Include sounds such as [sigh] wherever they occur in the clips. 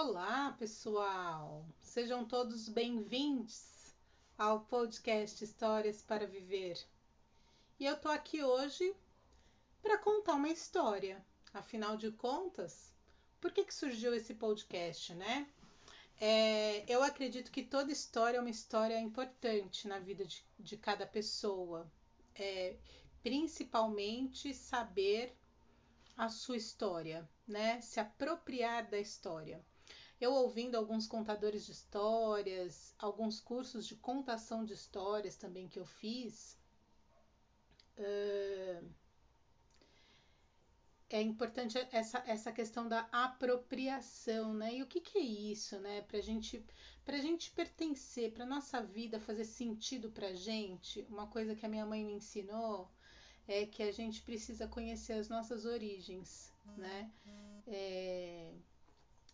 Olá, pessoal! Sejam todos bem-vindos ao podcast Histórias para Viver. E eu tô aqui hoje para contar uma história. Afinal de contas, por que, que surgiu esse podcast, né? É, eu acredito que toda história é uma história importante na vida de, de cada pessoa. É, principalmente saber a sua história, né? Se apropriar da história. Eu ouvindo alguns contadores de histórias, alguns cursos de contação de histórias também que eu fiz, é importante essa, essa questão da apropriação, né? E o que, que é isso, né? Para gente, a gente pertencer, para nossa vida fazer sentido para gente, uma coisa que a minha mãe me ensinou é que a gente precisa conhecer as nossas origens, né? É,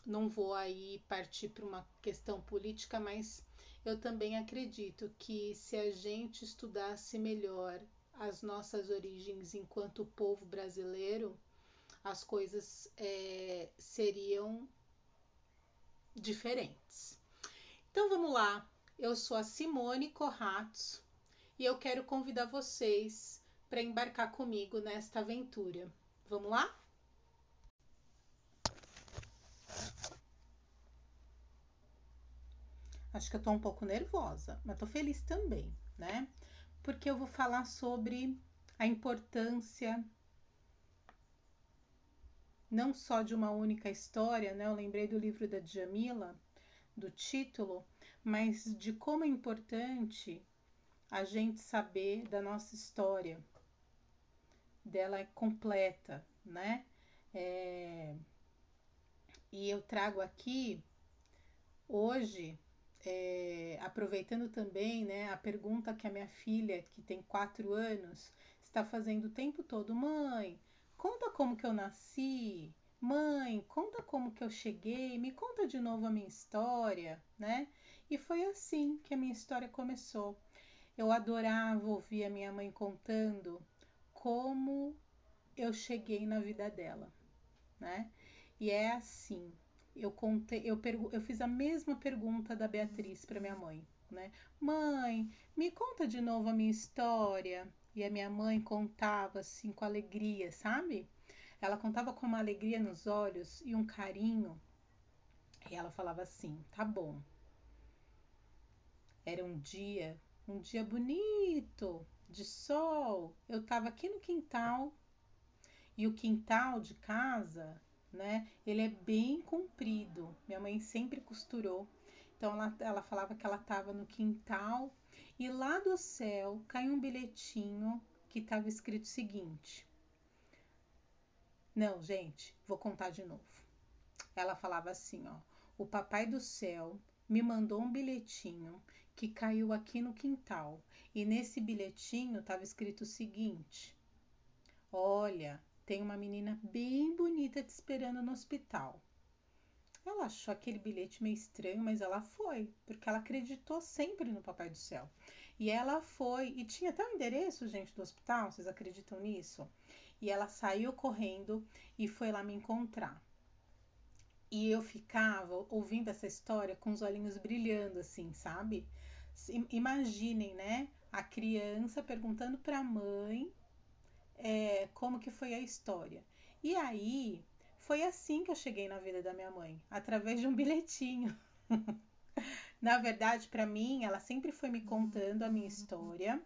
não vou aí partir para uma questão política, mas eu também acredito que se a gente estudasse melhor as nossas origens enquanto povo brasileiro, as coisas é, seriam diferentes. Então vamos lá, eu sou a Simone Corratos e eu quero convidar vocês para embarcar comigo nesta aventura. Vamos lá? Acho que eu tô um pouco nervosa, mas tô feliz também, né? Porque eu vou falar sobre a importância não só de uma única história, né? Eu lembrei do livro da Djamila, do título, mas de como é importante a gente saber da nossa história, dela é completa, né? É... E eu trago aqui hoje é, aproveitando também né, a pergunta que a minha filha, que tem quatro anos, está fazendo o tempo todo: mãe, conta como que eu nasci, mãe, conta como que eu cheguei, me conta de novo a minha história, né? E foi assim que a minha história começou. Eu adorava ouvir a minha mãe contando como eu cheguei na vida dela, né? E é assim, eu contei, eu, eu fiz a mesma pergunta da Beatriz para minha mãe, né? Mãe, me conta de novo a minha história. E a minha mãe contava assim com alegria, sabe? Ela contava com uma alegria nos olhos e um carinho. E ela falava assim: "Tá bom". Era um dia, um dia bonito, de sol. Eu estava aqui no quintal e o quintal de casa né? Ele é bem comprido. Minha mãe sempre costurou. Então ela, ela falava que ela estava no quintal e lá do céu caiu um bilhetinho que estava escrito o seguinte. Não, gente, vou contar de novo. Ela falava assim, ó: "O papai do céu me mandou um bilhetinho que caiu aqui no quintal e nesse bilhetinho estava escrito o seguinte: Olha, tem uma menina bem bonita te esperando no hospital. Ela achou aquele bilhete meio estranho, mas ela foi, porque ela acreditou sempre no Papai do Céu. E ela foi, e tinha até o endereço, gente, do hospital, vocês acreditam nisso? E ela saiu correndo e foi lá me encontrar. E eu ficava ouvindo essa história com os olhinhos brilhando, assim, sabe? Imaginem, né? A criança perguntando para a mãe é, como que foi a história. E aí foi assim que eu cheguei na vida da minha mãe, através de um bilhetinho. [laughs] na verdade, para mim, ela sempre foi me contando a minha história,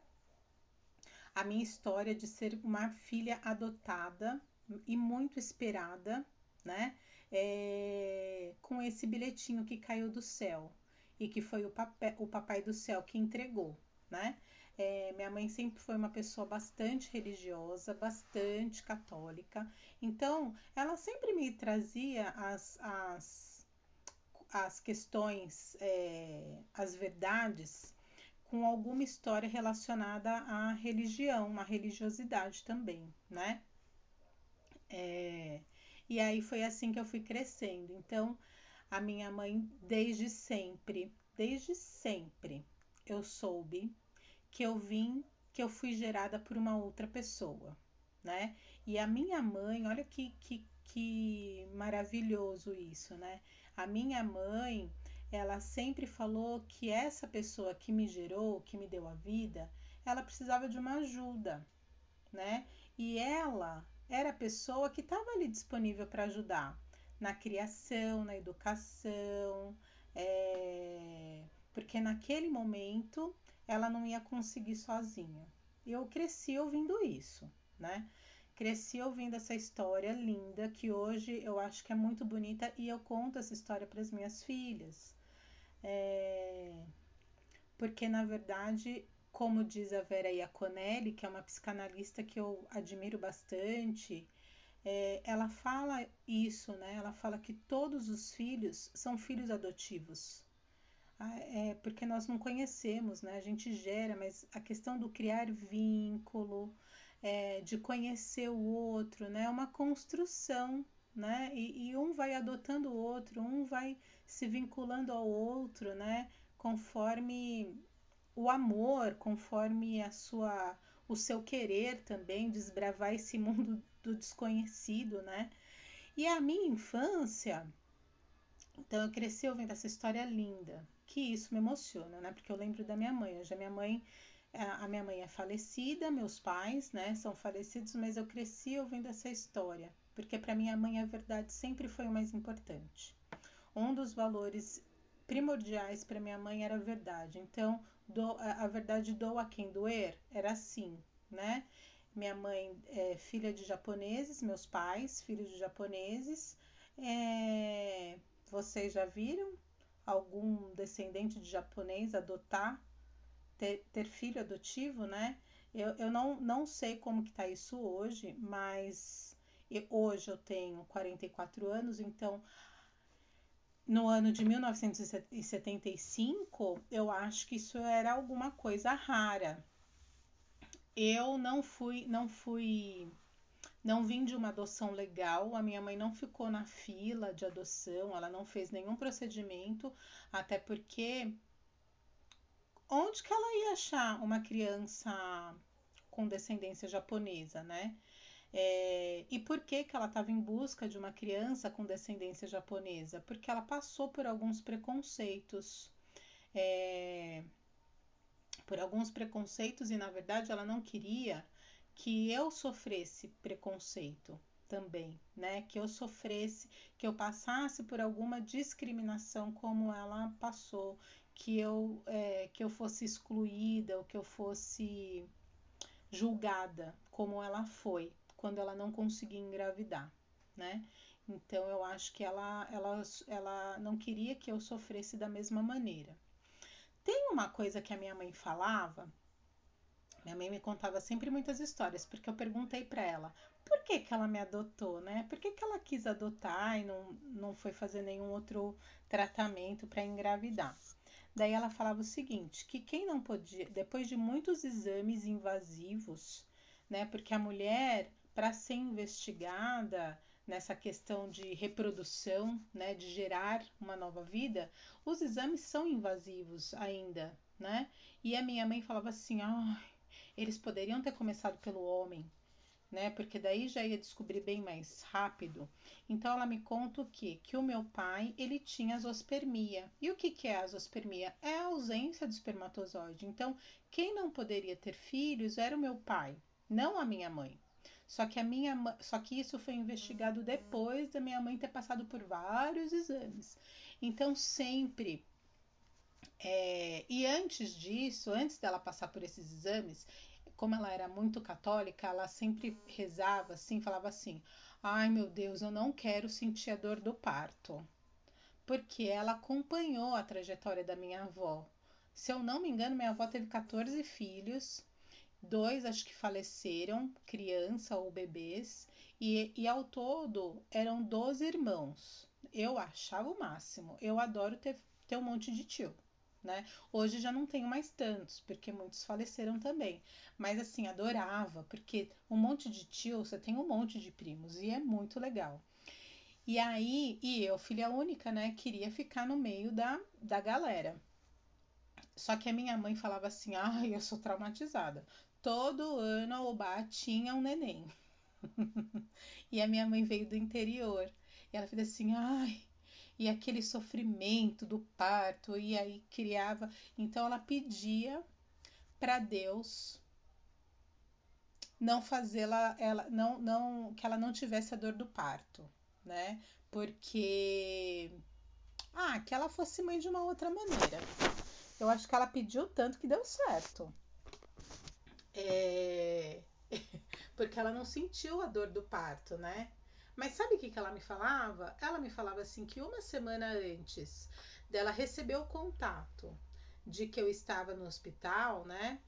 a minha história de ser uma filha adotada e muito esperada, né? É, com esse bilhetinho que caiu do céu e que foi o, o papai do céu que entregou, né? É, minha mãe sempre foi uma pessoa bastante religiosa, bastante católica. Então, ela sempre me trazia as, as, as questões, é, as verdades, com alguma história relacionada à religião, à religiosidade também, né? É, e aí foi assim que eu fui crescendo. Então, a minha mãe, desde sempre, desde sempre, eu soube que eu vim, que eu fui gerada por uma outra pessoa, né? E a minha mãe, olha que, que, que maravilhoso isso, né? A minha mãe, ela sempre falou que essa pessoa que me gerou, que me deu a vida, ela precisava de uma ajuda, né? E ela era a pessoa que estava ali disponível para ajudar na criação, na educação, é... porque naquele momento ela não ia conseguir sozinha. Eu cresci ouvindo isso, né? Cresci ouvindo essa história linda que hoje eu acho que é muito bonita e eu conto essa história para as minhas filhas. É... Porque na verdade como diz a Vera Iaconelli, que é uma psicanalista que eu admiro bastante, é, ela fala isso, né? Ela fala que todos os filhos são filhos adotivos. Ah, é, porque nós não conhecemos, né? A gente gera, mas a questão do criar vínculo, é, de conhecer o outro, né? É uma construção, né? E, e um vai adotando o outro, um vai se vinculando ao outro, né? Conforme o amor, conforme a sua o seu querer também desbravar esse mundo do desconhecido, né? E a minha infância, então eu cresci ouvindo essa história linda, que isso me emociona, né? Porque eu lembro da minha mãe. Hoje a minha mãe, a minha mãe é falecida, meus pais, né, são falecidos, mas eu cresci ouvindo essa história, porque para minha mãe a verdade sempre foi o mais importante. Um dos valores primordiais para minha mãe era a verdade. Então, do, a, a verdade doa quem doer era assim, né? Minha mãe é filha de japoneses, meus pais, filhos de japoneses. É, vocês já viram algum descendente de japonês adotar, ter, ter filho adotivo, né? Eu, eu não, não sei como que tá isso hoje, mas eu, hoje eu tenho 44 anos, então no ano de 1975, eu acho que isso era alguma coisa rara. Eu não fui, não fui, não vim de uma adoção legal. A minha mãe não ficou na fila de adoção, ela não fez nenhum procedimento, até porque onde que ela ia achar uma criança com descendência japonesa, né? É, e por que, que ela estava em busca de uma criança com descendência japonesa? Porque ela passou por alguns preconceitos. É, por alguns preconceitos, e na verdade ela não queria que eu sofresse preconceito também, né? Que eu sofresse, que eu passasse por alguma discriminação como ela passou, que eu, é, que eu fosse excluída ou que eu fosse julgada como ela foi quando ela não conseguia engravidar, né? Então eu acho que ela, ela, ela não queria que eu sofresse da mesma maneira. Tem uma coisa que a minha mãe falava, minha mãe me contava sempre muitas histórias, porque eu perguntei para ela por que, que ela me adotou, né? Por que, que ela quis adotar e não, não foi fazer nenhum outro tratamento para engravidar? Daí ela falava o seguinte, que quem não podia, depois de muitos exames invasivos, né? Porque a mulher para ser investigada nessa questão de reprodução, né, de gerar uma nova vida, os exames são invasivos ainda, né? E a minha mãe falava assim: ah, eles poderiam ter começado pelo homem, né? Porque daí já ia descobrir bem mais rápido. Então ela me conta o que? Que o meu pai ele tinha azospermia. E o que, que é a azospermia? É a ausência do espermatozoide. Então, quem não poderia ter filhos era o meu pai, não a minha mãe. Só que a minha só que isso foi investigado depois da minha mãe ter passado por vários exames. Então sempre é, e antes disso, antes dela passar por esses exames, como ela era muito católica, ela sempre rezava assim, falava assim: "Ai, meu Deus, eu não quero sentir a dor do parto". Porque ela acompanhou a trajetória da minha avó. Se eu não me engano, minha avó teve 14 filhos Dois acho que faleceram, criança ou bebês, e, e ao todo eram 12 irmãos. Eu achava o máximo. Eu adoro ter, ter um monte de tio. Né? Hoje já não tenho mais tantos, porque muitos faleceram também. Mas assim, adorava, porque um monte de tio, você tem um monte de primos, e é muito legal. E aí, e eu, filha única, né, queria ficar no meio da, da galera. Só que a minha mãe falava assim: ai, eu sou traumatizada todo ano a Obá tinha um neném. [laughs] e a minha mãe veio do interior. E ela fez assim, ai, e aquele sofrimento do parto, e aí criava. Então ela pedia para Deus não fazê-la, ela, não, não, que ela não tivesse a dor do parto, né? Porque ah, que ela fosse mãe de uma outra maneira. Eu acho que ela pediu tanto que deu certo. É... [laughs] Porque ela não sentiu a dor do parto, né? Mas sabe o que, que ela me falava? Ela me falava assim que uma semana antes dela receber o contato de que eu estava no hospital, né?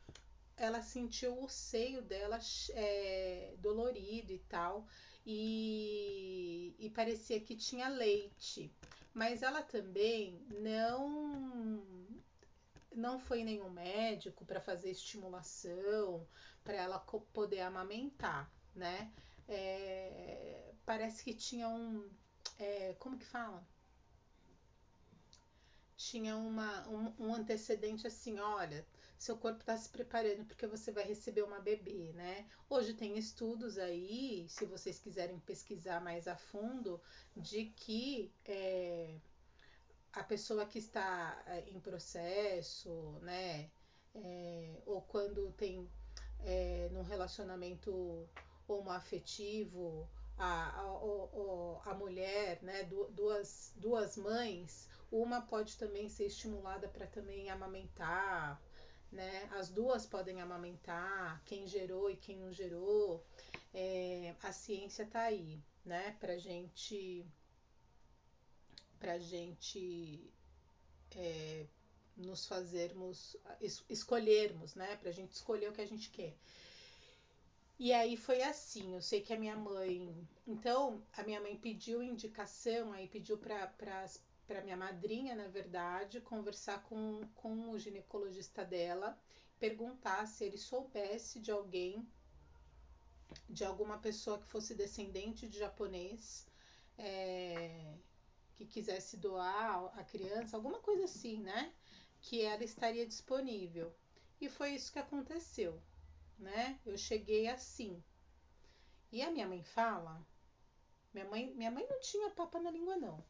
Ela sentiu o seio dela é, dolorido e tal, e, e parecia que tinha leite. Mas ela também não não foi nenhum médico para fazer estimulação, para ela poder amamentar, né? É, parece que tinha um. É, como que fala? Tinha uma, um, um antecedente assim: olha, seu corpo está se preparando porque você vai receber uma bebê, né? Hoje tem estudos aí, se vocês quiserem pesquisar mais a fundo, de que. É, a pessoa que está é, em processo, né, é, ou quando tem é, num relacionamento homoafetivo, a, a, a, mulher, né, duas, duas mães, uma pode também ser estimulada para também amamentar, né, as duas podem amamentar, quem gerou e quem não gerou, é, a ciência está aí, né, para gente para gente é, nos fazermos, es, escolhermos, né? Para gente escolher o que a gente quer. E aí foi assim, eu sei que a minha mãe. Então, a minha mãe pediu indicação, aí pediu para minha madrinha, na verdade, conversar com, com o ginecologista dela, perguntar se ele soubesse de alguém, de alguma pessoa que fosse descendente de japonês, é, que quisesse doar a criança, alguma coisa assim, né? Que ela estaria disponível. E foi isso que aconteceu, né? Eu cheguei assim. E a minha mãe fala, minha mãe, minha mãe não tinha papa na língua não.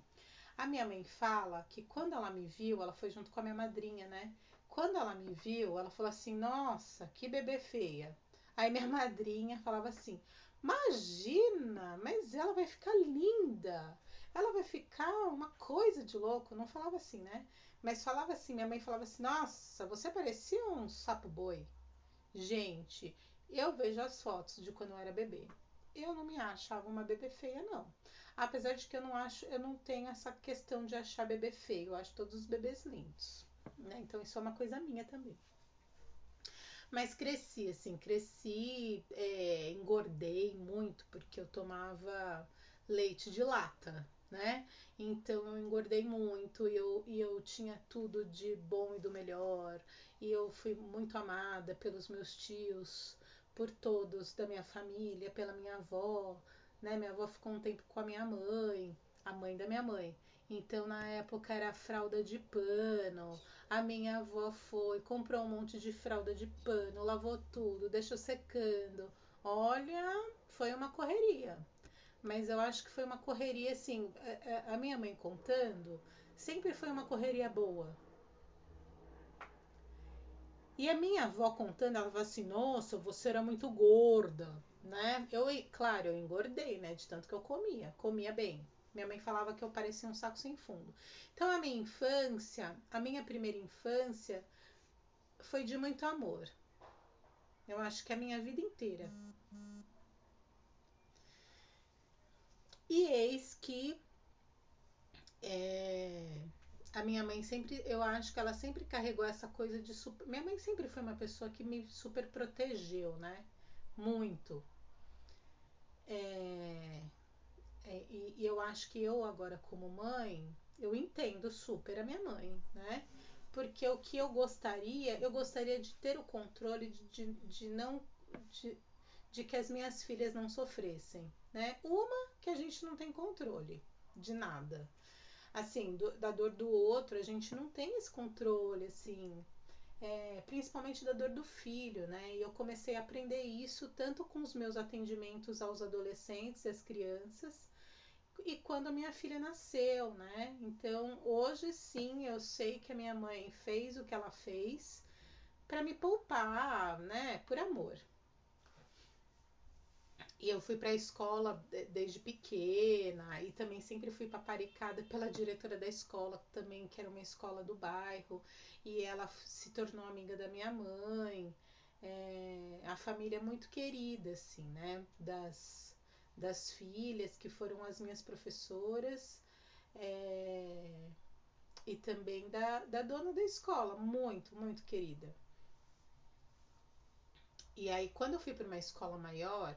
A minha mãe fala que quando ela me viu, ela foi junto com a minha madrinha, né? Quando ela me viu, ela falou assim: "Nossa, que bebê feia". Aí minha [laughs] madrinha falava assim: "Imagina, mas ela vai ficar linda" ela vai ficar uma coisa de louco. Não falava assim, né? Mas falava assim, minha mãe falava assim, nossa, você parecia um sapo boi. Gente, eu vejo as fotos de quando eu era bebê. Eu não me achava uma bebê feia, não. Apesar de que eu não acho, eu não tenho essa questão de achar bebê feio. Eu acho todos os bebês lindos. Né? Então isso é uma coisa minha também. Mas cresci, assim, cresci, é, engordei muito, porque eu tomava leite de lata, né? Então eu engordei muito e eu, e eu tinha tudo de bom e do melhor. E eu fui muito amada pelos meus tios, por todos da minha família, pela minha avó, né? Minha avó ficou um tempo com a minha mãe, a mãe da minha mãe. Então na época era fralda de pano. A minha avó foi, comprou um monte de fralda de pano, lavou tudo, deixou secando. Olha, foi uma correria mas eu acho que foi uma correria assim. A, minha mãe contando, sempre foi uma correria boa. E a minha avó contando, ela falou assim: Nossa, você era muito gorda, né? Eu, claro, eu engordei, né? De tanto que eu comia, comia bem. Minha mãe falava que eu parecia um saco sem fundo. Então, a minha infância, a minha primeira infância, foi de muito amor. Eu acho que a minha vida inteira. E eis que é, a minha mãe sempre, eu acho que ela sempre carregou essa coisa de super. Minha mãe sempre foi uma pessoa que me super protegeu, né? Muito. É, é, e, e, eu acho que eu agora como mãe, eu entendo super a minha mãe, né? Porque o que eu gostaria, eu gostaria de ter o controle de, de, de não. De, de que as minhas filhas não sofressem, né? Uma que a gente não tem controle de nada. Assim, do, da dor do outro, a gente não tem esse controle, assim. é, principalmente da dor do filho, né? E eu comecei a aprender isso tanto com os meus atendimentos aos adolescentes e às crianças, e quando a minha filha nasceu, né? Então, hoje sim, eu sei que a minha mãe fez o que ela fez para me poupar, né? Por amor. E eu fui para a escola desde pequena e também sempre fui paparicada pela diretora da escola, também que era uma escola do bairro, e ela se tornou amiga da minha mãe. É, a família é muito querida, assim, né? Das, das filhas que foram as minhas professoras é, e também da, da dona da escola, muito, muito querida. E aí, quando eu fui para uma escola maior,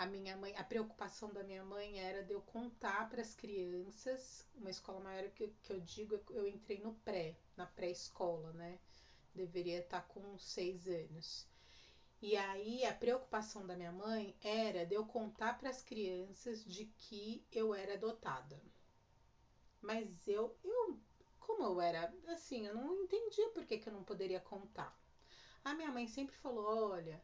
a minha mãe, a preocupação da minha mãe era de eu contar para as crianças, uma escola maior que, que eu digo, eu entrei no pré, na pré-escola, né? Deveria estar com seis anos. E aí a preocupação da minha mãe era de eu contar para as crianças de que eu era adotada. Mas eu, eu, como eu era assim, eu não entendia por que, que eu não poderia contar. A minha mãe sempre falou: olha,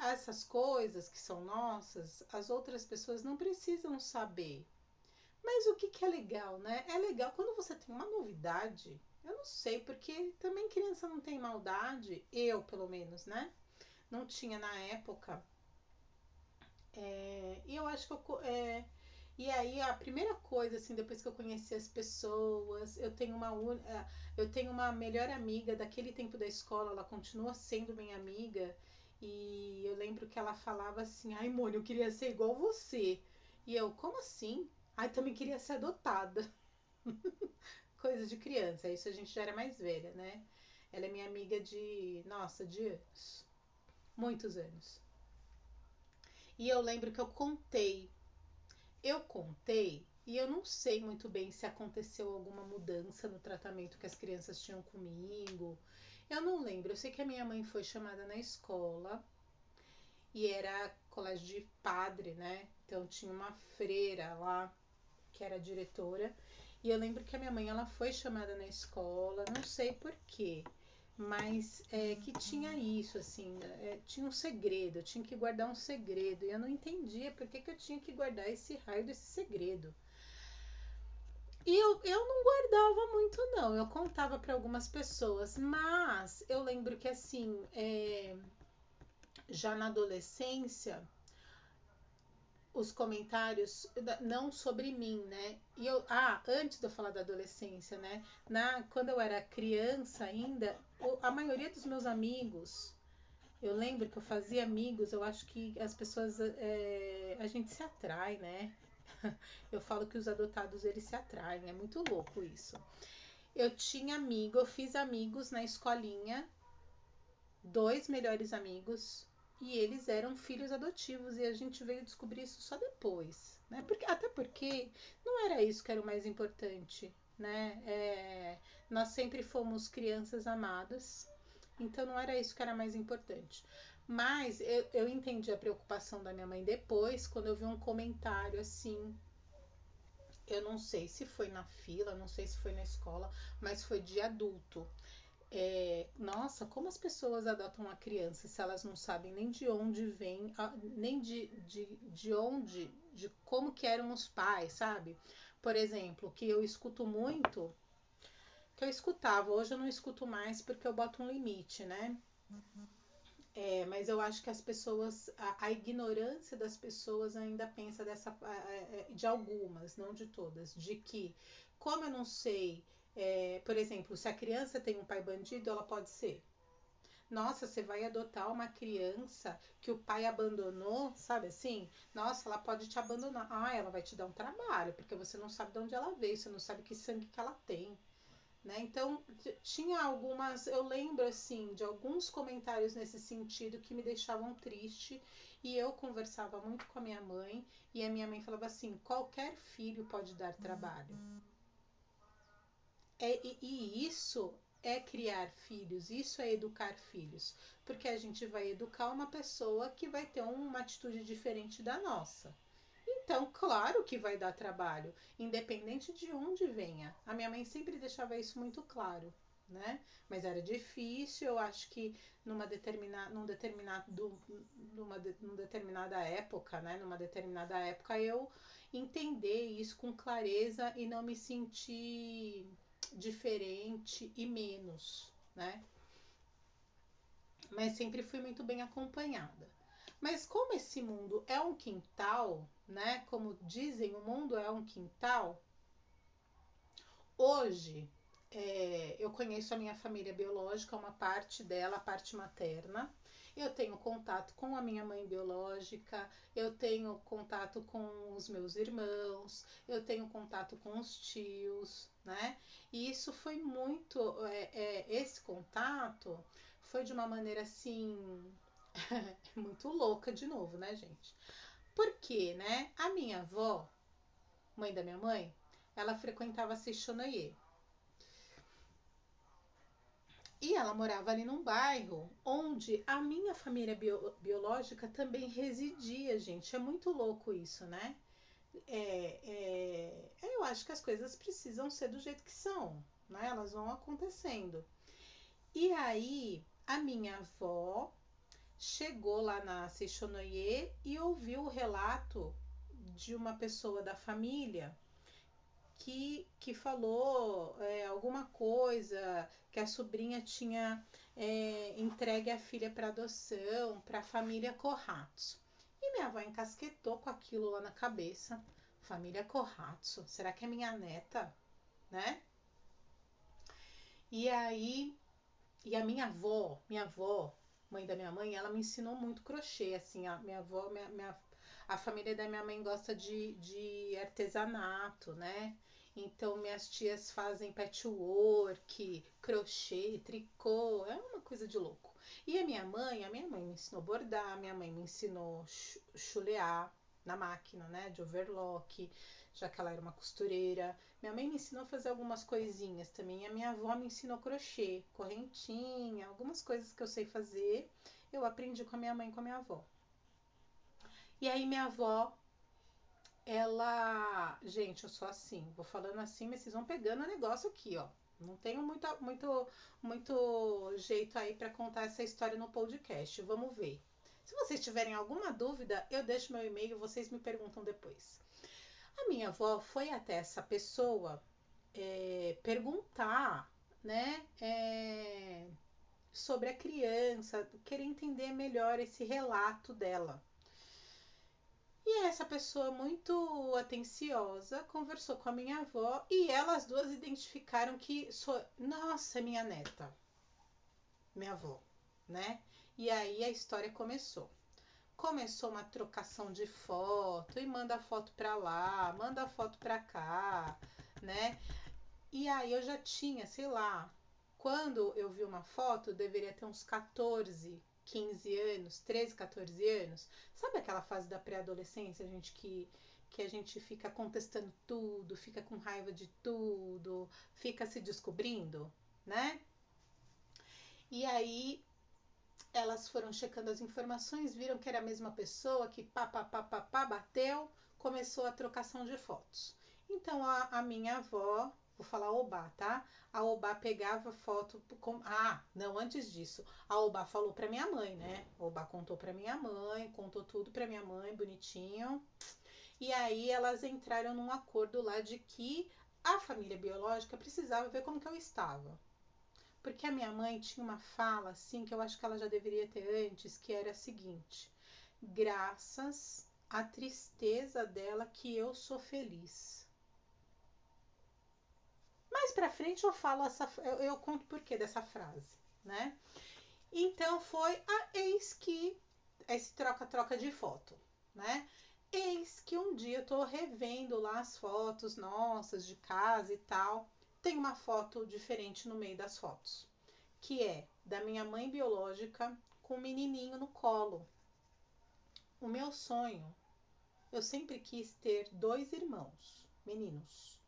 essas coisas que são nossas, as outras pessoas não precisam saber. Mas o que, que é legal, né? É legal quando você tem uma novidade. Eu não sei, porque também criança não tem maldade, eu pelo menos, né? Não tinha na época. É, e eu acho que eu. É, e aí a primeira coisa, assim, depois que eu conheci as pessoas, eu tenho uma é, eu tenho uma melhor amiga daquele tempo da escola, ela continua sendo minha amiga. E eu lembro que ela falava assim: ai, Mônica, eu queria ser igual você. E eu, como assim? Ai, também queria ser adotada. [laughs] Coisa de criança, isso a gente já era mais velha, né? Ela é minha amiga de, nossa, de anos. Muitos anos. E eu lembro que eu contei. Eu contei e eu não sei muito bem se aconteceu alguma mudança no tratamento que as crianças tinham comigo, eu não lembro. Eu sei que a minha mãe foi chamada na escola e era colégio de padre, né? Então tinha uma freira lá que era diretora. E eu lembro que a minha mãe ela foi chamada na escola, não sei porquê, mas é, que tinha isso, assim, é, tinha um segredo, eu tinha que guardar um segredo. E eu não entendia por que, que eu tinha que guardar esse raio desse segredo. E eu, eu não guardava muito, não. Eu contava para algumas pessoas, mas eu lembro que, assim, é, já na adolescência, os comentários, não sobre mim, né? E eu, ah, antes de eu falar da adolescência, né? Na, quando eu era criança ainda, a maioria dos meus amigos, eu lembro que eu fazia amigos, eu acho que as pessoas, é, a gente se atrai, né? [laughs] eu falo que os adotados eles se atraem, é muito louco isso. Eu tinha amigo, eu fiz amigos na escolinha, dois melhores amigos, e eles eram filhos adotivos e a gente veio descobrir isso só depois, né? Porque, até porque não era isso que era o mais importante, né? É, nós sempre fomos crianças amadas, então não era isso que era mais importante. Mas eu, eu entendi a preocupação da minha mãe depois, quando eu vi um comentário assim. Eu não sei se foi na fila, não sei se foi na escola, mas foi de adulto. É, nossa, como as pessoas adotam uma criança se elas não sabem nem de onde vem, nem de, de, de onde, de como que eram os pais, sabe? Por exemplo, que eu escuto muito, que eu escutava, hoje eu não escuto mais porque eu boto um limite, né? Uhum. É, mas eu acho que as pessoas, a, a, ignorância das pessoas ainda pensa dessa, de algumas, não de todas, de que, como eu não sei, é, por exemplo, se a criança tem um pai bandido, ela pode ser. Nossa, você vai adotar uma criança que o pai abandonou, sabe assim? Nossa, ela pode te abandonar. Ah, ela vai te dar um trabalho, porque você não sabe de onde ela veio, você não sabe que sangue que ela tem. Né? Então, tinha algumas, eu lembro assim, de alguns comentários nesse sentido que me deixavam triste. E eu conversava muito com a minha mãe, e a minha mãe falava assim: qualquer filho pode dar trabalho. É, e, e isso é criar filhos, isso é educar filhos, porque a gente vai educar uma pessoa que vai ter uma atitude diferente da nossa. Então, claro que vai dar trabalho, independente de onde venha. A minha mãe sempre deixava isso muito claro, né? Mas era difícil, eu acho que numa determinada, num determinado, numa, numa determinada época, né? Numa determinada época eu entender isso com clareza e não me sentir diferente e menos, né? Mas sempre fui muito bem acompanhada. Mas como esse mundo é um quintal, né? Como dizem, o mundo é um quintal. Hoje é, eu conheço a minha família biológica, uma parte dela, a parte materna. Eu tenho contato com a minha mãe biológica, eu tenho contato com os meus irmãos, eu tenho contato com os tios, né? E isso foi muito. É, é, esse contato foi de uma maneira assim. [laughs] muito louca de novo, né, gente? Porque, né? A minha avó, mãe da minha mãe, ela frequentava Seixonoye. E ela morava ali num bairro onde a minha família bio, biológica também residia, gente. É muito louco isso, né? É, é, eu acho que as coisas precisam ser do jeito que são, né? Elas vão acontecendo. E aí, a minha avó chegou lá na Seixonoye e ouviu o relato de uma pessoa da família que, que falou é, alguma coisa que a sobrinha tinha é, entregue a filha para adoção para a família Corratso. E minha avó encasquetou com aquilo lá na cabeça. Família Corratso, será que é minha neta? Né? E aí, e a minha avó, minha avó, mãe da minha mãe, ela me ensinou muito crochê, assim, a minha avó, minha, minha a família da minha mãe gosta de, de artesanato, né? Então, minhas tias fazem patchwork, crochê, tricô, é uma coisa de louco. E a minha mãe, a minha mãe me ensinou bordar, minha mãe me ensinou chulear na máquina, né, de overlock, já que ela era uma costureira. Minha mãe me ensinou a fazer algumas coisinhas também. A minha avó me ensinou crochê, correntinha, algumas coisas que eu sei fazer. Eu aprendi com a minha mãe e com a minha avó. E aí minha avó ela. Gente, eu sou assim, vou falando assim, mas vocês vão pegando o negócio aqui, ó. Não tenho muito, muito, muito jeito aí para contar essa história no podcast. Vamos ver. Se vocês tiverem alguma dúvida, eu deixo meu e-mail, vocês me perguntam depois. A minha avó foi até essa pessoa é, perguntar, né, é, sobre a criança, querer entender melhor esse relato dela. E essa pessoa muito atenciosa conversou com a minha avó e elas duas identificaram que sou, nossa, minha neta, minha avó, né? E aí a história começou. Começou uma trocação de foto e manda foto para lá, manda foto para cá, né? E aí eu já tinha, sei lá, quando eu vi uma foto, deveria ter uns 14, 15 anos, 13, 14 anos. Sabe aquela fase da pré-adolescência, gente, que, que a gente fica contestando tudo, fica com raiva de tudo, fica se descobrindo, né? E aí elas foram checando as informações, viram que era a mesma pessoa, que pá, pá, pá, pá, pá bateu, começou a trocação de fotos. Então a, a minha avó Vou falar Obá, tá? A Obá pegava foto com. Ah, não, antes disso. A Obá falou para minha mãe, né? A Obá contou para minha mãe, contou tudo para minha mãe, bonitinho. E aí elas entraram num acordo lá de que a família biológica precisava ver como que eu estava. Porque a minha mãe tinha uma fala assim que eu acho que ela já deveria ter antes, que era a seguinte: graças à tristeza dela que eu sou feliz. Mais para frente eu falo essa, eu, eu conto por que dessa frase, né? Então foi a eis que esse troca-troca de foto, né? Eis que um dia eu tô revendo lá as fotos nossas de casa e tal. Tem uma foto diferente no meio das fotos, que é da minha mãe biológica com um menininho no colo. O meu sonho, eu sempre quis ter dois irmãos, meninos.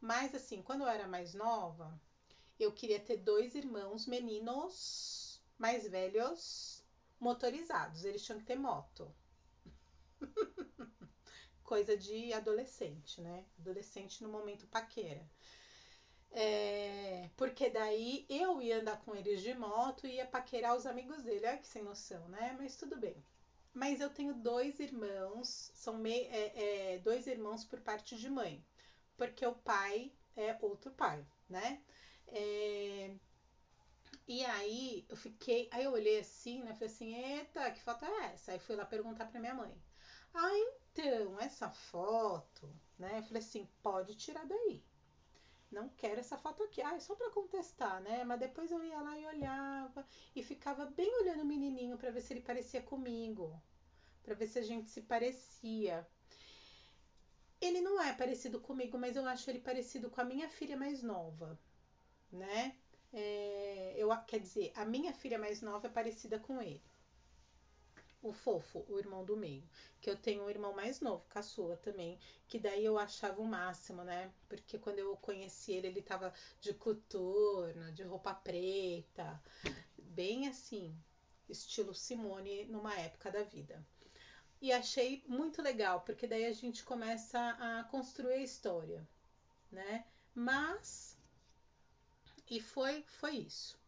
Mas assim, quando eu era mais nova, eu queria ter dois irmãos meninos mais velhos motorizados. Eles tinham que ter moto. [laughs] Coisa de adolescente, né? Adolescente no momento paquera. É, porque daí eu ia andar com eles de moto e ia paquerar os amigos dele. Olha que sem noção, né? Mas tudo bem. Mas eu tenho dois irmãos, são me, é, é, dois irmãos por parte de mãe, porque o pai é outro pai, né? É, e aí eu fiquei, aí eu olhei assim, né? Falei assim, eita, que foto é essa? Aí fui lá perguntar pra minha mãe. Ah, então, essa foto, né? Eu falei assim, pode tirar daí não quero essa foto aqui. Ah, é só para contestar, né? Mas depois eu ia lá e olhava e ficava bem olhando o menininho para ver se ele parecia comigo, para ver se a gente se parecia. Ele não é parecido comigo, mas eu acho ele parecido com a minha filha mais nova, né? É, eu, quer dizer, a minha filha mais nova é parecida com ele o fofo, o irmão do meio. Que eu tenho um irmão mais novo, caçula também, que daí eu achava o máximo, né? Porque quando eu conheci ele, ele tava de coturno, de roupa preta, bem assim, estilo Simone numa época da vida. E achei muito legal, porque daí a gente começa a construir a história, né? Mas e foi foi isso.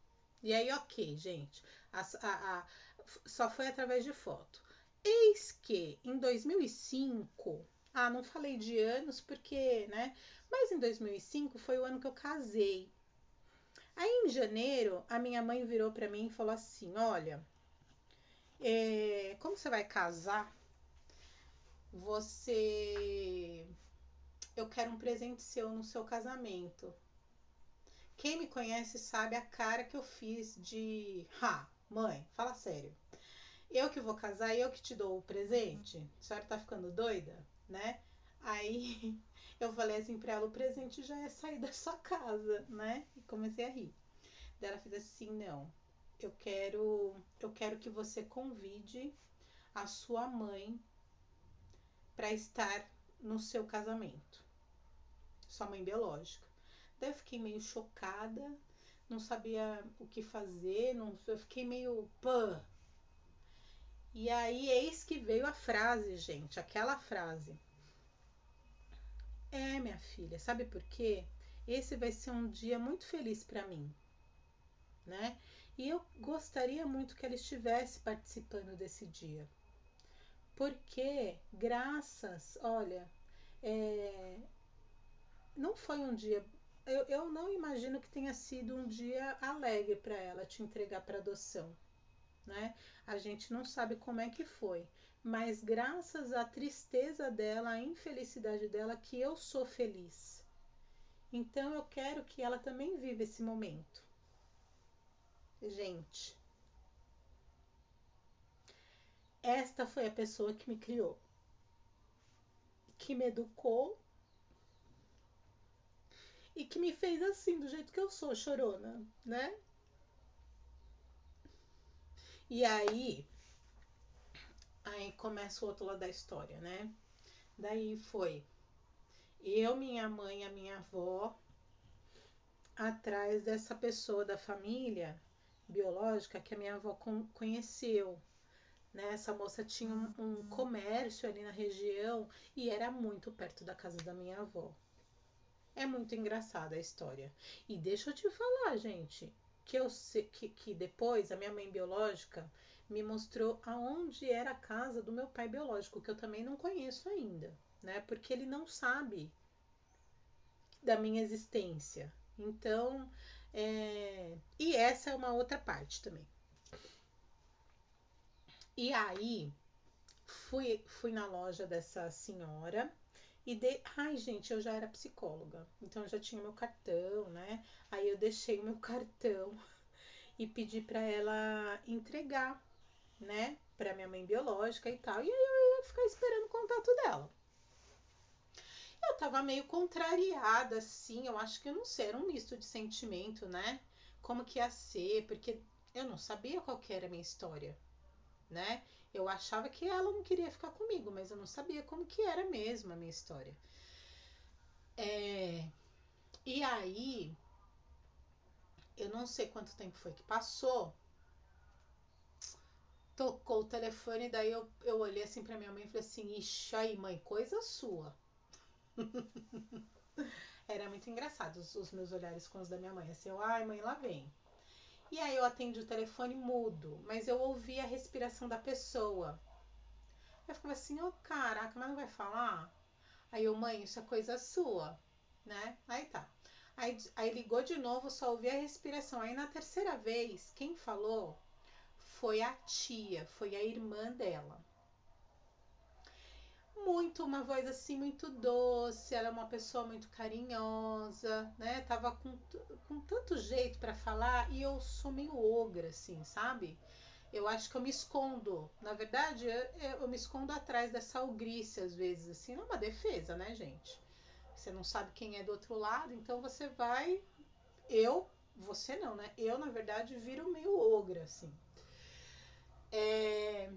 E aí, ok, gente. A, a, a, só foi através de foto. Eis que em 2005, ah, não falei de anos porque, né? Mas em 2005 foi o ano que eu casei. Aí em janeiro, a minha mãe virou para mim e falou assim: Olha, é, como você vai casar, você. Eu quero um presente seu no seu casamento. Quem me conhece sabe a cara que eu fiz de. Ha, Mãe, fala sério. Eu que vou casar, eu que te dou o presente? A senhora tá ficando doida, né? Aí [laughs] eu falei assim pra ela: o presente já é sair da sua casa, né? E comecei a rir. Daí ela fez assim: não, eu quero, eu quero que você convide a sua mãe para estar no seu casamento. Sua mãe biológica. Daí eu fiquei meio chocada, não sabia o que fazer, não, eu fiquei meio pã. E aí, eis que veio a frase, gente, aquela frase. É, minha filha, sabe por quê? Esse vai ser um dia muito feliz para mim, né? E eu gostaria muito que ela estivesse participando desse dia. Porque, graças, olha, é, não foi um dia eu, eu não imagino que tenha sido um dia alegre para ela te entregar para adoção, né? A gente não sabe como é que foi, mas graças à tristeza dela, à infelicidade dela, que eu sou feliz. Então eu quero que ela também viva esse momento. Gente, esta foi a pessoa que me criou, que me educou e que me fez assim, do jeito que eu sou, chorona, né? E aí, aí começa o outro lado da história, né? Daí foi eu, minha mãe, a minha avó, atrás dessa pessoa da família biológica que a minha avó conheceu. Né? Essa moça tinha um, um comércio ali na região e era muito perto da casa da minha avó. É muito engraçada a história. E deixa eu te falar, gente, que eu sei que, que depois a minha mãe biológica me mostrou aonde era a casa do meu pai biológico, que eu também não conheço ainda, né? Porque ele não sabe da minha existência. Então, é... e essa é uma outra parte também. E aí, fui, fui na loja dessa senhora e de... Ai, gente, eu já era psicóloga, então eu já tinha meu cartão, né? Aí eu deixei o meu cartão [laughs] e pedi para ela entregar, né, para minha mãe biológica e tal. E aí eu ia ficar esperando o contato dela. Eu tava meio contrariada, assim, eu acho que eu não sei, era um misto de sentimento, né? Como que ia ser, porque eu não sabia qual que era a minha história, né? Eu achava que ela não queria ficar comigo, mas eu não sabia como que era mesmo a minha história. É... E aí, eu não sei quanto tempo foi que passou. Tocou o telefone, daí eu, eu olhei assim pra minha mãe e falei assim: Ixi, aí, mãe, coisa sua. [laughs] era muito engraçado os, os, meus olhares com os da minha mãe. Assim, eu, ai, mãe, lá vem. E aí eu atendi o telefone mudo, mas eu ouvi a respiração da pessoa. Eu ficava assim, ô oh, caraca, mas não vai falar? Aí eu, mãe, isso é coisa sua, né? Aí tá. Aí, aí ligou de novo, só ouvi a respiração. Aí na terceira vez, quem falou foi a tia, foi a irmã dela muito, uma voz assim muito doce, ela é uma pessoa muito carinhosa, né? Tava com, com tanto jeito para falar e eu sou meio ogra, assim, sabe? Eu acho que eu me escondo. Na verdade, eu, eu me escondo atrás dessa ogrice às vezes, assim, é uma defesa, né, gente? Você não sabe quem é do outro lado, então você vai. Eu, você não, né? Eu, na verdade, viro meio ogra, assim. É,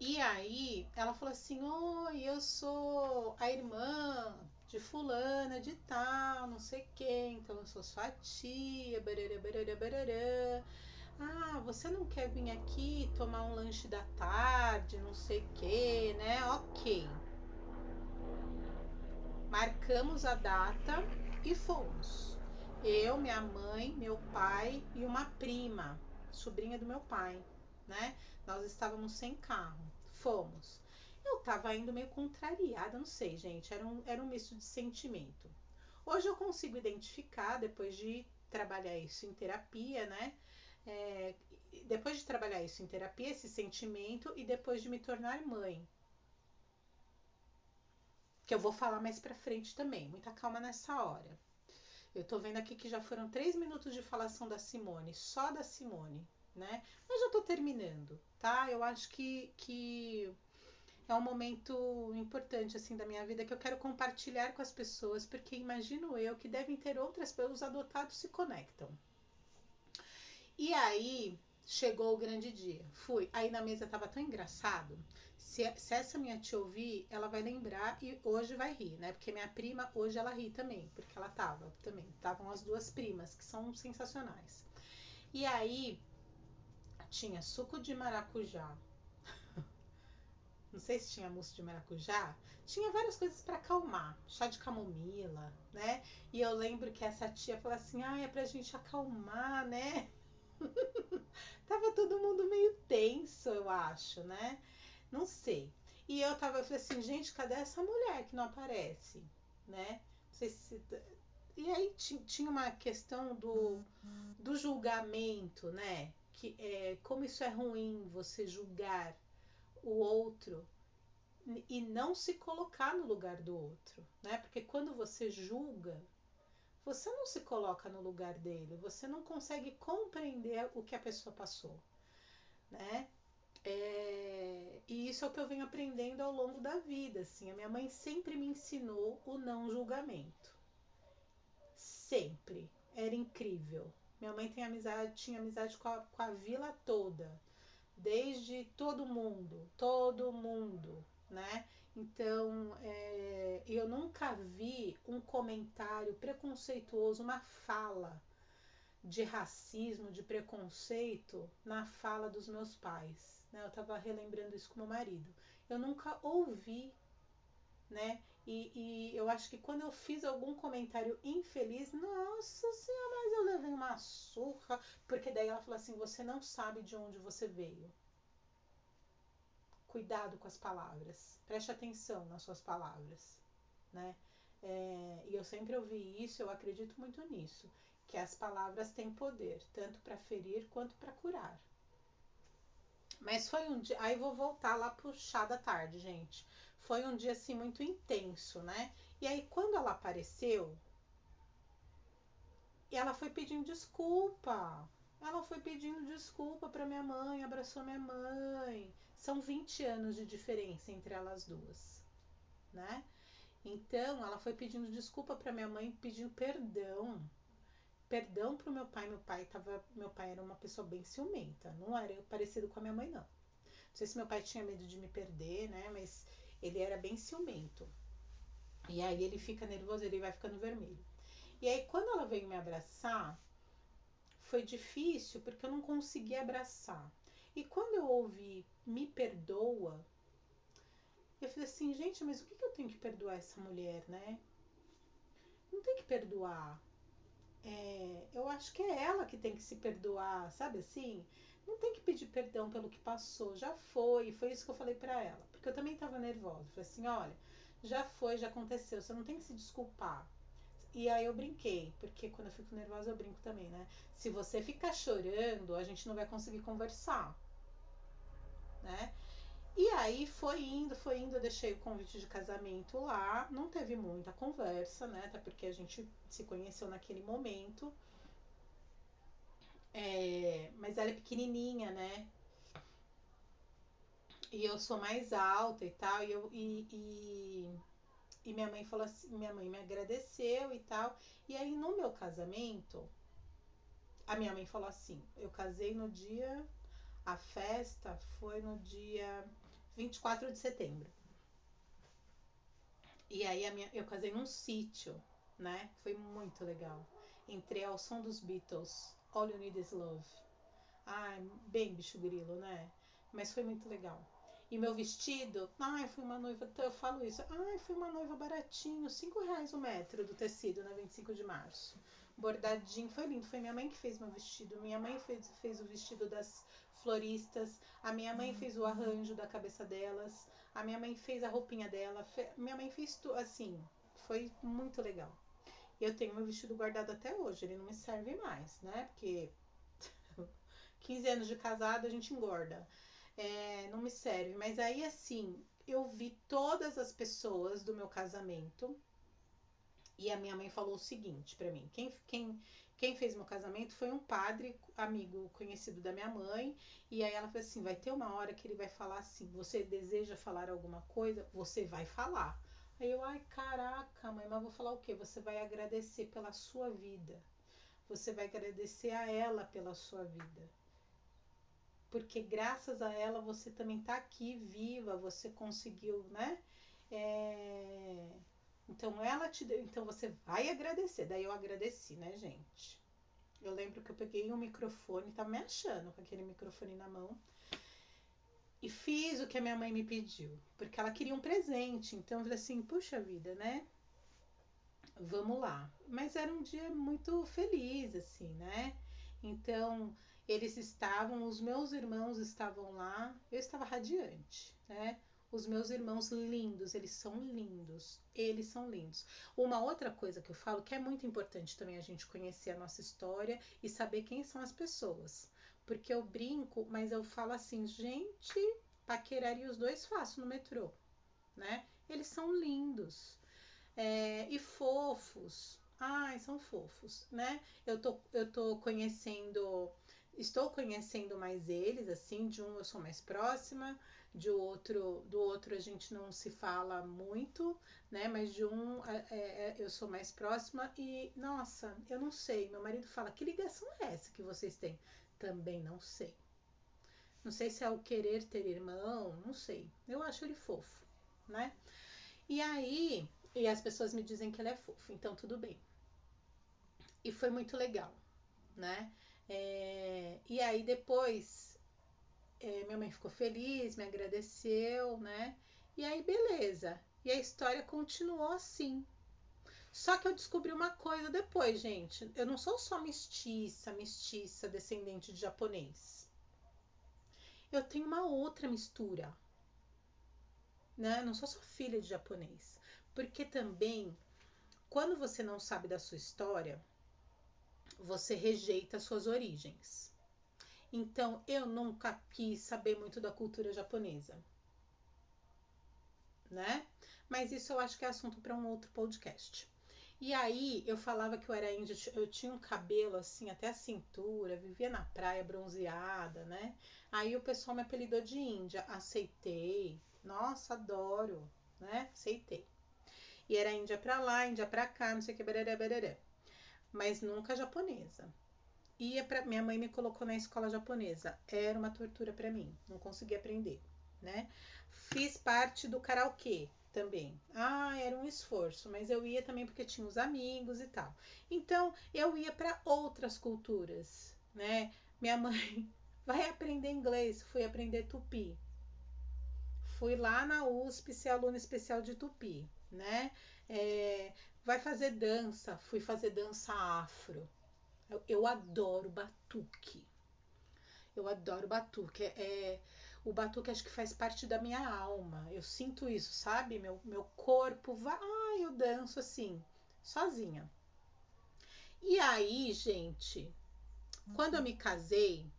e aí ela falou assim: Oi, eu sou a irmã de fulana de tal, não sei quem, então eu sou sua tia, barará, barará, barará. Ah, você não quer vir aqui tomar um lanche da tarde, não sei que, né? Ok. Marcamos a data e fomos. Eu, minha mãe, meu pai e uma prima, sobrinha do meu pai, né? Nós estávamos sem carro. Fomos. Eu tava indo meio contrariada, não sei, gente. Era um, era um misto de sentimento. Hoje eu consigo identificar, depois de trabalhar isso em terapia, né? É, depois de trabalhar isso em terapia, esse sentimento, e depois de me tornar mãe. Que eu vou falar mais pra frente também. Muita calma nessa hora. Eu tô vendo aqui que já foram três minutos de falação da Simone, só da Simone né? Mas já tô terminando, tá? Eu acho que, que é um momento importante assim da minha vida que eu quero compartilhar com as pessoas, porque imagino eu que devem ter outras pessoas, os adotados se conectam. E aí chegou o grande dia. Fui. Aí na mesa tava tão engraçado. Se, se, essa minha tia ouvir, ela vai lembrar e hoje vai rir, né? Porque minha prima hoje ela ri também, porque ela tava também. Estavam as duas primas, que são sensacionais. E aí tinha suco de maracujá. [laughs] Não sei se tinha mousse de maracujá. Tinha várias coisas para acalmar. Chá de camomila, né? E eu lembro que essa tia falou assim: ah, é pra gente acalmar, né? [laughs] tava todo mundo meio tenso, eu acho, né? Não sei. E eu tava eu falei assim, gente, cadê essa mulher que não aparece? Né? Não sei se. E aí tinha uma questão do, do julgamento, né? Que é, como isso é ruim você julgar o outro e não se colocar no lugar do outro, né? Porque quando você julga, você não se coloca no lugar dele, você não consegue compreender o que a pessoa passou, né? É, e isso é o que eu venho aprendendo ao longo da vida, assim. A minha mãe sempre me ensinou o não julgamento. Sempre. Era incrível. Minha mãe tem amizade, tinha amizade com a, com a vila toda, desde todo mundo, todo mundo, né? Então, é, eu nunca vi um comentário preconceituoso, uma fala de racismo, de preconceito na fala dos meus pais. Né? Eu estava relembrando isso com meu marido. Eu nunca ouvi, né? E, e, eu acho que quando eu fiz algum comentário infeliz, nossa senhora, mas eu levei uma surra, porque daí ela falou assim: você não sabe de onde você veio. Cuidado com as palavras, preste atenção nas suas palavras, né? É, e eu sempre ouvi isso, eu acredito muito nisso, que as palavras têm poder, tanto para ferir quanto para curar. Mas foi um dia. Aí vou voltar lá pro chá da tarde, gente foi um dia assim muito intenso, né? E aí quando ela apareceu, ela foi pedindo desculpa. Ela foi pedindo desculpa para minha mãe, abraçou minha mãe. São 20 anos de diferença entre elas duas, né? Então, ela foi pedindo desculpa para minha mãe, pedindo perdão. Perdão pro meu pai. Meu pai tava, meu pai era uma pessoa bem ciumenta, não era parecido com a minha mãe não. Não sei se meu pai tinha medo de me perder, né? Mas ele era bem ciumento. E aí ele fica nervoso, ele vai ficando vermelho. E aí quando ela veio me abraçar, foi difícil porque eu não consegui abraçar. E quando eu ouvi me perdoa, eu falei assim, gente, mas o que, eu tenho que perdoar essa mulher, né? não tem que perdoar. É, eu acho que é ela que tem que se perdoar, sabe assim? Não tem que pedir perdão pelo que passou, já foi. Foi isso que eu falei para ela, porque eu também tava nervosa. Falei assim: olha, já foi, já aconteceu, você não tem que se desculpar. E aí eu brinquei, porque quando eu fico nervosa eu brinco também, né? Se você ficar chorando, a gente não vai conseguir conversar, né? E aí foi indo, foi indo, eu deixei o convite de casamento lá, não teve muita conversa, né? Até porque a gente se conheceu naquele momento. É, mas ela é pequenininha, né? E eu sou mais alta e tal, e, eu, e, e, e minha mãe falou assim, minha mãe me agradeceu e tal. E aí no meu casamento, a minha mãe falou assim, eu casei no dia, a festa foi no dia 24 de setembro. E aí a minha, eu casei num sítio, né? Foi muito legal. Entrei ao som dos Beatles, All You Need Is Love. Ai, bem bicho grilo, né? Mas foi muito legal. E meu vestido, ai, fui uma noiva, eu falo isso, ai, fui uma noiva baratinho, 5 reais o metro do tecido na 25 de março. Bordadinho, foi lindo, foi minha mãe que fez meu vestido. Minha mãe fez, fez o vestido das floristas, a minha mãe fez o arranjo da cabeça delas, a minha mãe fez a roupinha dela, fe... minha mãe fez tudo, assim, foi muito legal. Eu tenho meu vestido guardado até hoje, ele não me serve mais, né? Porque [laughs] 15 anos de casado a gente engorda é, não me serve. Mas aí, assim, eu vi todas as pessoas do meu casamento e a minha mãe falou o seguinte para mim: quem, quem, quem fez meu casamento foi um padre, amigo conhecido da minha mãe. E aí ela falou assim: vai ter uma hora que ele vai falar assim: você deseja falar alguma coisa? Você vai falar. Aí eu, ai, caraca, mãe, mas vou falar o quê? Você vai agradecer pela sua vida. Você vai agradecer a ela pela sua vida porque graças a ela você também está aqui viva, você conseguiu, né? É... Então ela te deu, então você vai agradecer. Daí eu agradeci, né, gente? Eu lembro que eu peguei um microfone, tava me achando com aquele microfone na mão. E fiz o que a minha mãe me pediu, porque ela queria um presente. Então eu falei assim, puxa vida, né? Vamos lá. Mas era um dia muito feliz, assim, né? Então, eles estavam, os meus irmãos estavam lá, eu estava radiante, né? Os meus irmãos lindos, eles são lindos, eles são lindos. Uma outra coisa que eu falo que é muito importante também a gente conhecer a nossa história e saber quem são as pessoas. Porque eu brinco, mas eu falo assim, gente, paqueraria os dois fácil no metrô, né? Eles são lindos é, e fofos. Ai, são fofos, né? Eu tô, eu tô conhecendo estou conhecendo mais eles, assim, de um eu sou mais próxima, de outro, do outro a gente não se fala muito, né? Mas de um é, é, é, eu sou mais próxima e, nossa, eu não sei. Meu marido fala, que ligação é essa que vocês têm? Também não sei. Não sei se é o querer ter irmão, não sei. Eu acho ele fofo, né? E aí, e as pessoas me dizem que ele é fofo, então tudo bem. E foi muito legal, né? É, e aí depois é, minha mãe ficou feliz, me agradeceu, né? E aí beleza. E a história continuou assim. Só que eu descobri uma coisa depois, gente. Eu não sou só mestiça, mestiça, descendente de japonês. Eu tenho uma outra mistura. Né? Não sou só filha de japonês. Porque também, quando você não sabe da sua história, você rejeita suas origens. Então, eu nunca quis saber muito da cultura japonesa. Né? Mas isso eu acho que é assunto para um outro podcast. E aí eu falava que eu era índia, eu tinha um cabelo assim até a cintura, vivia na praia bronzeada, né? Aí o pessoal me apelidou de índia, aceitei. Nossa, adoro, né? Aceitei. E era índia pra lá, índia pra cá, não sei o que, barará, barará mas nunca japonesa. Ia para minha mãe me colocou na escola japonesa. Era uma tortura para mim, não conseguia aprender, né? Fiz parte do karaokê também. Ah, era um esforço, mas eu ia também porque tinha os amigos e tal. Então, eu ia para outras culturas, né? Minha mãe [laughs] vai aprender inglês, fui aprender tupi. Fui lá na USP ser aluna especial de tupi, né? É, vai fazer dança. Fui fazer dança afro. Eu, eu adoro batuque. Eu adoro batuque. É, é, o batuque acho que faz parte da minha alma. Eu sinto isso, sabe? Meu, meu corpo vai. Eu danço assim, sozinha. E aí, gente, quando eu me casei,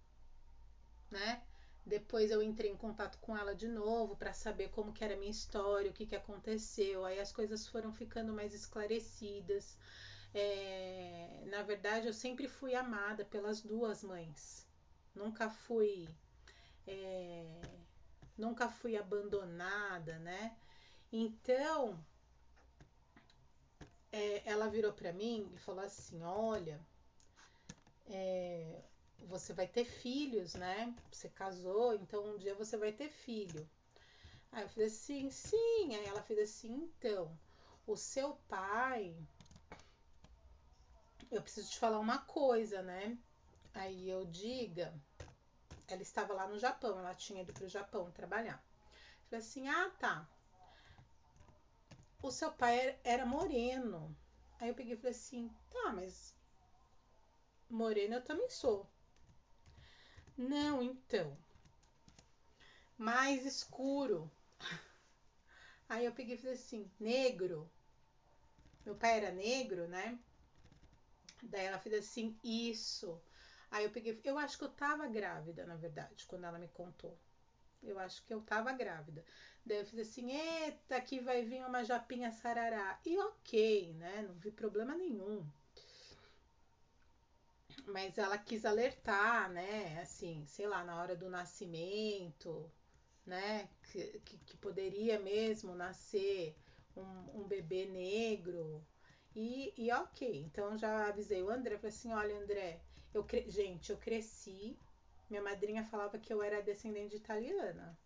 né? Depois eu entrei em contato com ela de novo para saber como que era a minha história, o que, que aconteceu. Aí as coisas foram ficando mais esclarecidas. É, na verdade, eu sempre fui amada pelas duas mães. Nunca fui, é, nunca fui abandonada, né? Então, é, ela virou para mim e falou assim: Olha, é, você vai ter filhos, né? Você casou, então um dia você vai ter filho. Aí eu falei assim, sim. Aí ela fez assim, então, o seu pai. Eu preciso te falar uma coisa, né? Aí eu diga. Ela estava lá no Japão, ela tinha ido para o Japão trabalhar. Eu falei assim, ah, tá. O seu pai era moreno. Aí eu peguei e falei assim, tá, mas moreno eu também sou. Não, então. Mais escuro. Aí eu peguei e falei assim, negro. Meu pai era negro, né? Daí ela fez assim, isso. Aí eu peguei, eu acho que eu tava grávida, na verdade, quando ela me contou. Eu acho que eu tava grávida. Daí eu fiz assim, eita, aqui vai vir uma japinha sarará. E ok, né? Não vi problema nenhum mas ela quis alertar, né? Assim, sei lá, na hora do nascimento, né? Que, que, poderia mesmo nascer um, um, bebê negro. E, e ok, então já avisei o André, falei assim, olha André, eu cre... gente, eu cresci, minha madrinha falava que eu era descendente de italiana.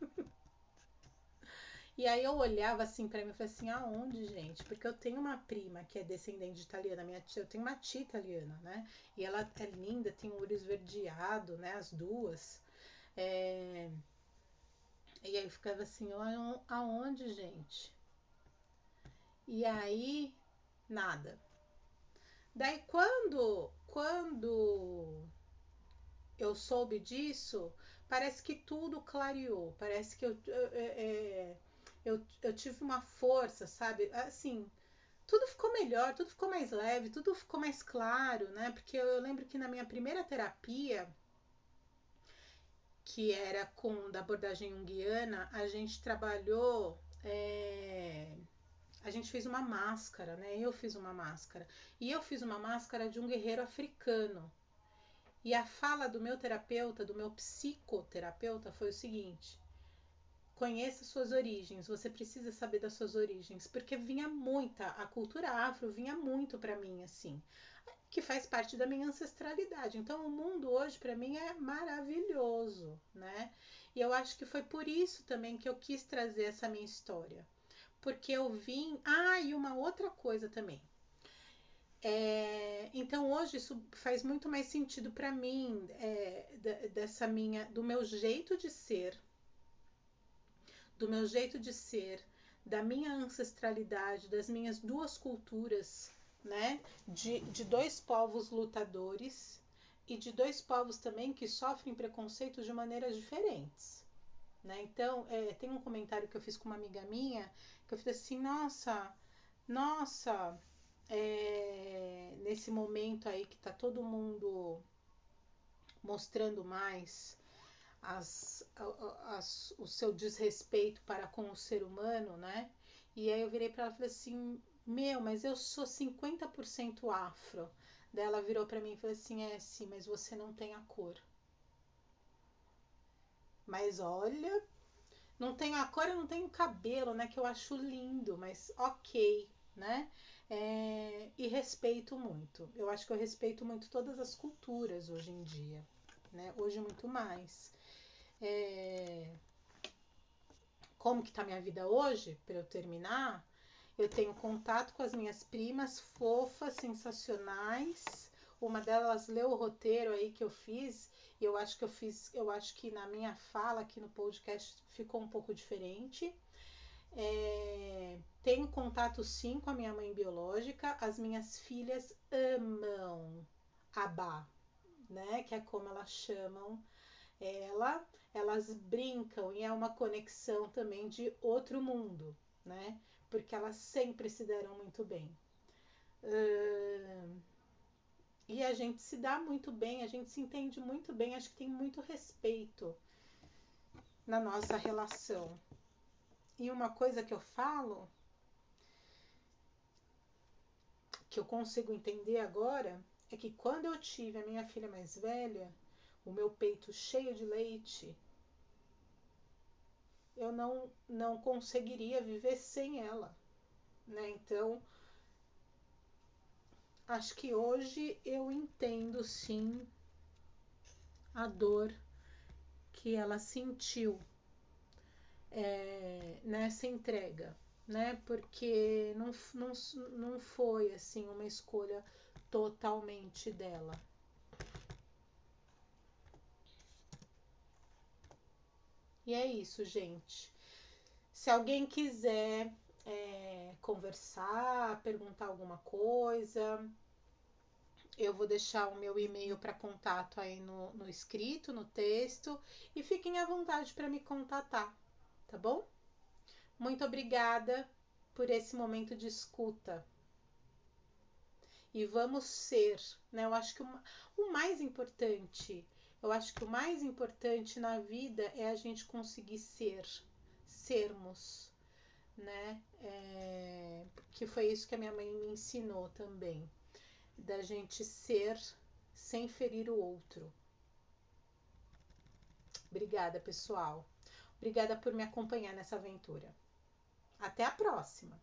[laughs] E aí eu olhava assim para mim e falei assim, aonde, gente? Porque eu tenho uma prima que é descendente de italiana, minha tia, eu tenho uma tia italiana, né? E ela é linda, tem o olho esverdeado, né? As duas. É... E aí eu ficava assim, aonde, gente? E aí, nada. Daí quando, quando eu soube disso, parece que tudo clareou. Parece que eu, é, eu, eu tive uma força, sabe? Assim, tudo ficou melhor, tudo ficou mais leve, tudo ficou mais claro, né? Porque eu, eu lembro que na minha primeira terapia, que era com da abordagem junguiana, a gente trabalhou. É, a gente fez uma máscara, né? Eu fiz uma máscara. E eu fiz uma máscara de um guerreiro africano. E a fala do meu terapeuta, do meu psicoterapeuta, foi o seguinte: conheça suas origens, você precisa saber das suas origens, porque vinha muita, a cultura afro vinha muito para mim assim, que faz parte da minha ancestralidade. Então o mundo hoje para mim é maravilhoso, né? E eu acho que foi por isso também que eu quis trazer essa minha história. Porque eu vim. Ah, e uma outra coisa também. É, então hoje isso faz muito mais sentido para mim é, dessa minha do meu jeito de ser do meu jeito de ser, da minha ancestralidade, das minhas duas culturas, né? De, de dois povos lutadores e de dois povos também que sofrem preconceito de maneiras diferentes. Né? Então, é, tem um comentário que eu fiz com uma amiga minha que eu falei assim: nossa, nossa, é, nesse momento aí que tá todo mundo mostrando mais as, as, o seu desrespeito para com o ser humano, né? E aí eu virei para ela e falei assim: Meu, mas eu sou 50% afro. Daí ela virou para mim e falou assim: É, sim, mas você não tem a cor. Mas olha, não tenho a cor, eu não tenho cabelo, né? Que eu acho lindo, mas ok, né? É, e respeito muito. Eu acho que eu respeito muito todas as culturas hoje em dia, né? Hoje muito mais é, como que tá minha vida hoje, para eu terminar, eu tenho contato com as minhas primas fofas, sensacionais. Uma delas leu o roteiro aí que eu fiz, e eu acho que eu fiz, eu acho que na minha fala aqui no podcast ficou um pouco diferente. É, tenho contato sim com a minha mãe biológica. As minhas filhas amam a Bá, né? Que é como elas chamam ela. Elas brincam e é uma conexão também de outro mundo, né? Porque elas sempre se deram muito bem. Uh, e a gente se dá muito bem, a gente se entende muito bem, acho que tem muito respeito na nossa relação. E uma coisa que eu falo, que eu consigo entender agora, é que quando eu tive a minha filha mais velha, o meu peito cheio de leite, eu não, não conseguiria viver sem ela. Né? Então, acho que hoje eu entendo sim a dor que ela sentiu é, nessa entrega, né? Porque não, não, não foi assim uma escolha totalmente dela. E é isso, gente. Se alguém quiser é, conversar, perguntar alguma coisa, eu vou deixar o meu e-mail para contato aí no, no escrito, no texto, e fiquem à vontade para me contatar, tá bom? Muito obrigada por esse momento de escuta. E vamos ser, né? Eu acho que o, o mais importante, eu acho que o mais importante na vida é a gente conseguir ser, sermos, né? É, que foi isso que a minha mãe me ensinou também, da gente ser sem ferir o outro. Obrigada, pessoal. Obrigada por me acompanhar nessa aventura. Até a próxima!